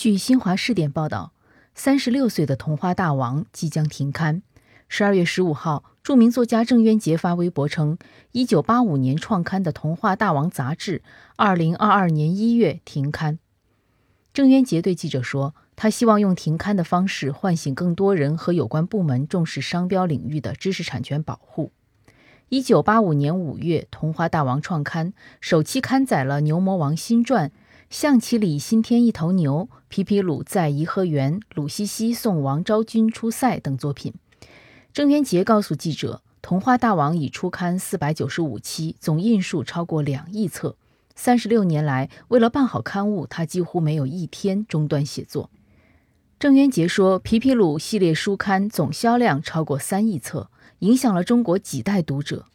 据新华视点报道，三十六岁的童话大王即将停刊。十二月十五号，著名作家郑渊洁发微博称，一九八五年创刊的《童话大王》杂志，二零二二年一月停刊。郑渊洁对记者说：“他希望用停刊的方式唤醒更多人和有关部门重视商标领域的知识产权保护。”一九八五年五月，《童话大王》创刊，首期刊载了牛魔王新传。象棋里新添一头牛，皮皮鲁在颐和园，鲁西西送王昭君出塞等作品。郑渊洁告诉记者，《童话大王》已出刊四百九十五期，总印数超过两亿册。三十六年来，为了办好刊物，他几乎没有一天中断写作。郑渊洁说，皮皮鲁系列书刊总销量超过三亿册，影响了中国几代读者。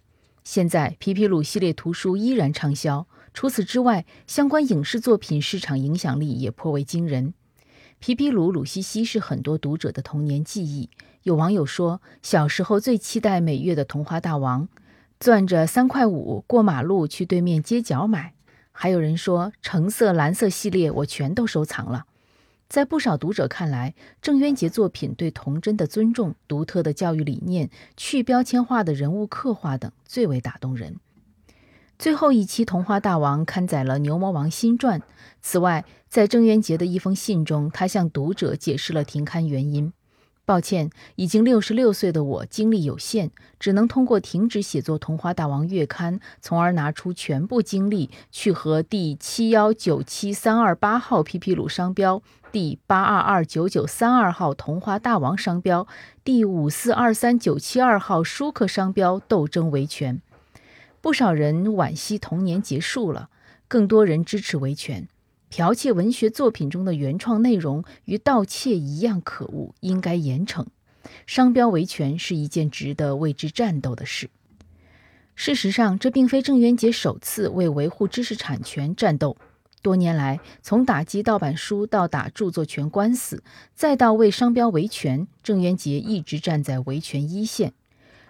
现在，皮皮鲁系列图书依然畅销。除此之外，相关影视作品市场影响力也颇为惊人。皮皮鲁、鲁西西是很多读者的童年记忆。有网友说，小时候最期待每月的《童话大王》，攥着三块五过马路去对面街角买。还有人说，橙色、蓝色系列我全都收藏了。在不少读者看来，郑渊洁作品对童真的尊重、独特的教育理念、去标签化的人物刻画等最为打动人。最后一期《童话大王》刊载了牛魔王新传。此外，在郑渊洁的一封信中，他向读者解释了停刊原因：“抱歉，已经六十六岁的我精力有限，只能通过停止写作《童话大王》月刊，从而拿出全部精力去和第七幺九七三二八号皮皮鲁商标、第八二二九九三二号童话大王商标、第五四二三九七二号舒克商标斗争维权。”不少人惋惜童年结束了，更多人支持维权。剽窃文学作品中的原创内容与盗窃一样可恶，应该严惩。商标维权是一件值得为之战斗的事。事实上，这并非郑渊洁首次为维护知识产权战斗。多年来，从打击盗版书到打著作权官司，再到为商标维权，郑渊洁一直站在维权一线。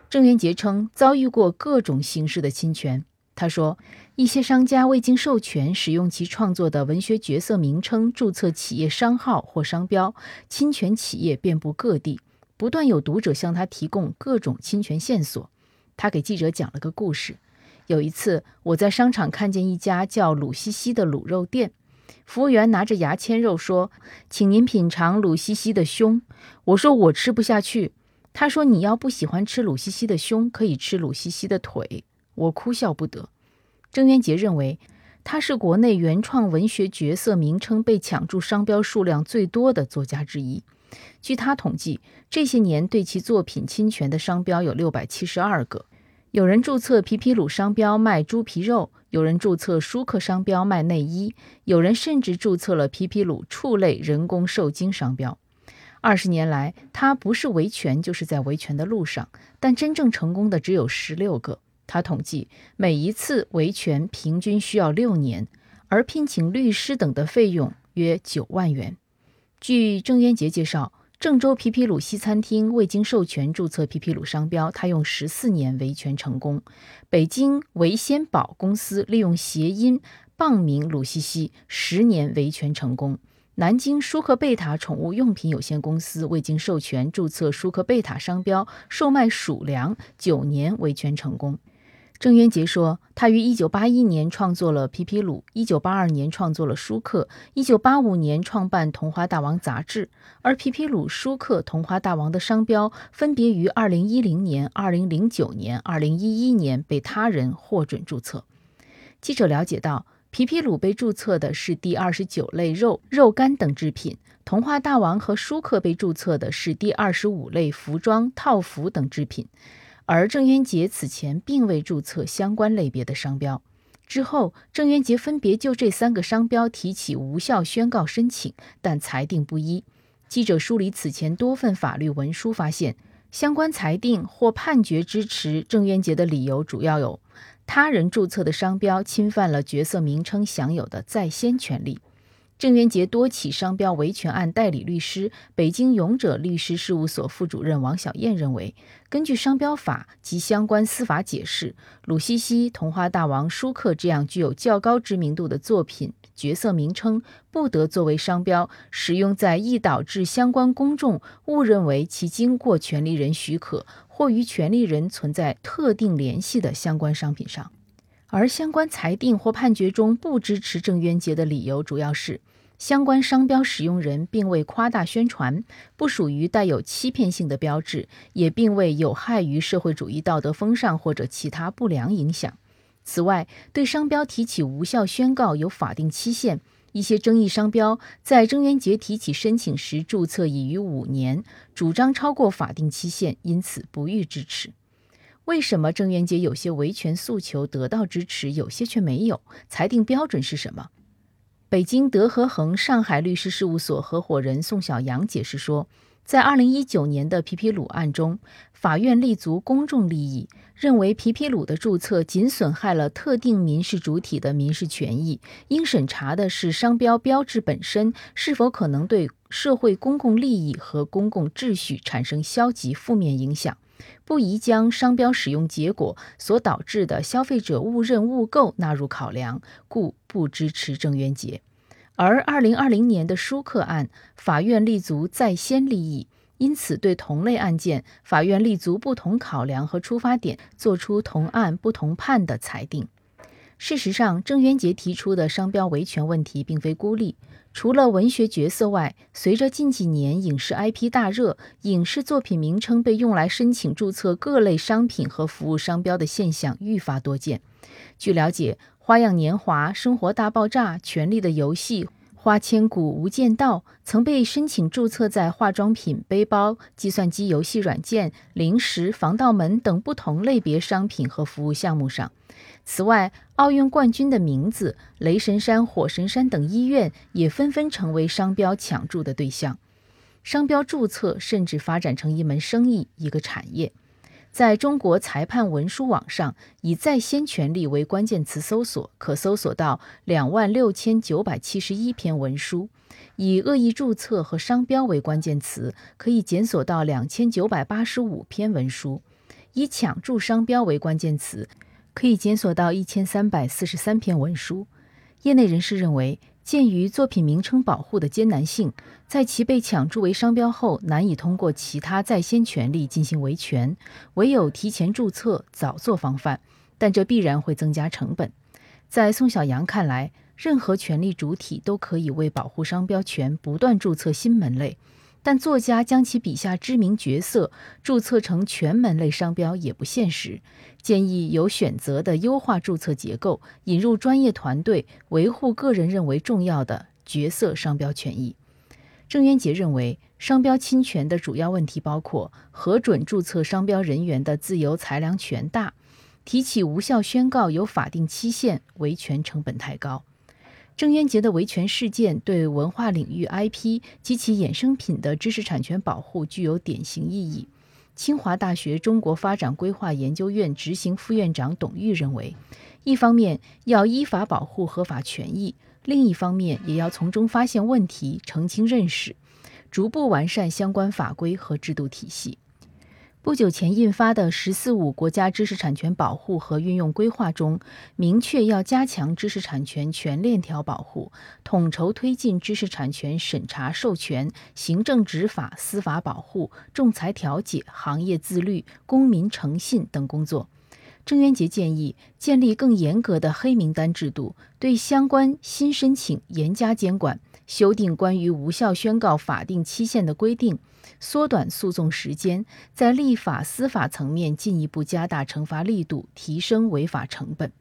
郑渊洁称遭遇过各种形式的侵权。他说，一些商家未经授权使用其创作的文学角色名称注册企业商号或商标，侵权企业遍布各地。不断有读者向他提供各种侵权线索。他给记者讲了个故事：有一次，我在商场看见一家叫鲁西西的卤肉店，服务员拿着牙签肉说：“请您品尝鲁西西的胸。”我说：“我吃不下去。”他说：“你要不喜欢吃鲁西西的胸，可以吃鲁西西的腿。”我哭笑不得。郑渊洁认为，他是国内原创文学角色名称被抢注商标数量最多的作家之一。据他统计，这些年对其作品侵权的商标有六百七十二个。有人注册皮皮鲁商标卖猪皮肉，有人注册舒克商标卖内衣，有人甚至注册了皮皮鲁畜类人工受精商标。二十年来，他不是维权，就是在维权的路上，但真正成功的只有十六个。他统计，每一次维权平均需要六年，而聘请律师等的费用约九万元。据郑渊洁介绍，郑州皮皮鲁西餐厅未经授权注册皮皮鲁商标，他用十四年维权成功。北京维先宝公司利用谐音棒名鲁西西，十年维权成功。南京舒克贝塔宠物用品有限公司未经授权注册舒克贝塔商标，售卖鼠粮，九年维权成功。郑渊洁说，他于1981年创作了皮皮鲁，1982年创作了舒克，1985年创办《童话大王》杂志，而皮皮鲁、舒克、童话大王的商标分别于2010年、2009年、2011年被他人获准注册。记者了解到。皮皮鲁被注册的是第二十九类肉、肉干等制品；童话大王和舒克被注册的是第二十五类服装、套服等制品。而郑渊洁此前并未注册相关类别的商标。之后，郑渊洁分别就这三个商标提起无效宣告申请，但裁定不一。记者梳理此前多份法律文书，发现相关裁定或判决支持郑渊洁的理由主要有。他人注册的商标侵犯了角色名称享有的在先权利。郑渊洁多起商标维权案代理律师、北京勇者律师事务所副主任王小燕认为，根据商标法及相关司法解释，鲁西西、童话大王、舒克这样具有较高知名度的作品角色名称不得作为商标使用在易导致相关公众误认为其经过权利人许可或与权利人存在特定联系的相关商品上。而相关裁定或判决中不支持郑渊洁的理由，主要是相关商标使用人并未夸大宣传，不属于带有欺骗性的标志，也并未有害于社会主义道德风尚或者其他不良影响。此外，对商标提起无效宣告有法定期限，一些争议商标在郑渊洁提起申请时注册已逾五年，主张超过法定期限，因此不予支持。为什么郑渊洁有些维权诉求得到支持，有些却没有？裁定标准是什么？北京德和恒上海律师事务所合伙人宋小阳解释说，在2019年的皮皮鲁案中，法院立足公众利益，认为皮皮鲁的注册仅损害了特定民事主体的民事权益，应审查的是商标标志本身是否可能对社会公共利益和公共秩序产生消极负面影响。不宜将商标使用结果所导致的消费者误认误购纳入考量，故不支持郑渊洁。而2020年的舒克案，法院立足在先利益，因此对同类案件，法院立足不同考量和出发点，作出同案不同判的裁定。事实上，郑渊洁提出的商标维权问题并非孤立。除了文学角色外，随着近几年影视 IP 大热，影视作品名称被用来申请注册各类商品和服务商标的现象愈发多见。据了解，《花样年华》《生活大爆炸》《权力的游戏》《花千骨》《无间道》曾被申请注册在化妆品、背包、计算机游戏软件、零食、防盗门等不同类别商品和服务项目上。此外，奥运冠军的名字、雷神山、火神山等医院也纷纷成为商标抢注的对象。商标注册甚至发展成一门生意、一个产业。在中国裁判文书网上，以“在先权利”为关键词搜索，可搜索到两万六千九百七十一篇文书；以“恶意注册”和“商标”为关键词，可以检索到两千九百八十五篇文书；以“抢注商标”为关键词。可以检索到一千三百四十三篇文书。业内人士认为，鉴于作品名称保护的艰难性，在其被抢注为商标后，难以通过其他在先权利进行维权，唯有提前注册，早做防范。但这必然会增加成本。在宋小阳看来，任何权利主体都可以为保护商标权不断注册新门类。但作家将其笔下知名角色注册成全门类商标也不现实，建议有选择的优化注册结构，引入专业团队维护个人认为重要的角色商标权益。郑渊洁认为，商标侵权的主要问题包括核准注册商标人员的自由裁量权大，提起无效宣告有法定期限，维权成本太高。郑渊洁的维权事件对文化领域 IP 及其衍生品的知识产权保护具有典型意义。清华大学中国发展规划研究院执行副院长董玉认为，一方面要依法保护合法权益，另一方面也要从中发现问题、澄清认识，逐步完善相关法规和制度体系。不久前印发的“十四五”国家知识产权保护和运用规划中，明确要加强知识产权全链条保护，统筹推进知识产权审查、授权、行政执法、司法保护、仲裁调解、行业自律、公民诚信等工作。郑渊洁建议建立更严格的黑名单制度，对相关新申请严加监管，修订关于无效宣告法定期限的规定。缩短诉讼时间，在立法、司法层面进一步加大惩罚力度，提升违法成本。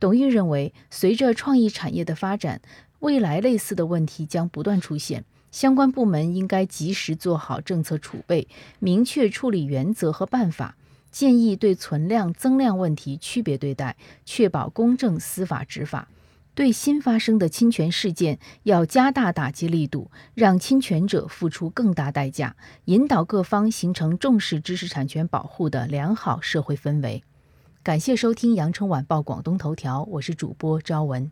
董玉认为，随着创意产业的发展，未来类似的问题将不断出现，相关部门应该及时做好政策储备，明确处理原则和办法。建议对存量、增量问题区别对待，确保公正司法执法。对新发生的侵权事件，要加大打击力度，让侵权者付出更大代价，引导各方形成重视知识产权保护的良好社会氛围。感谢收听羊城晚报广东头条，我是主播朝文。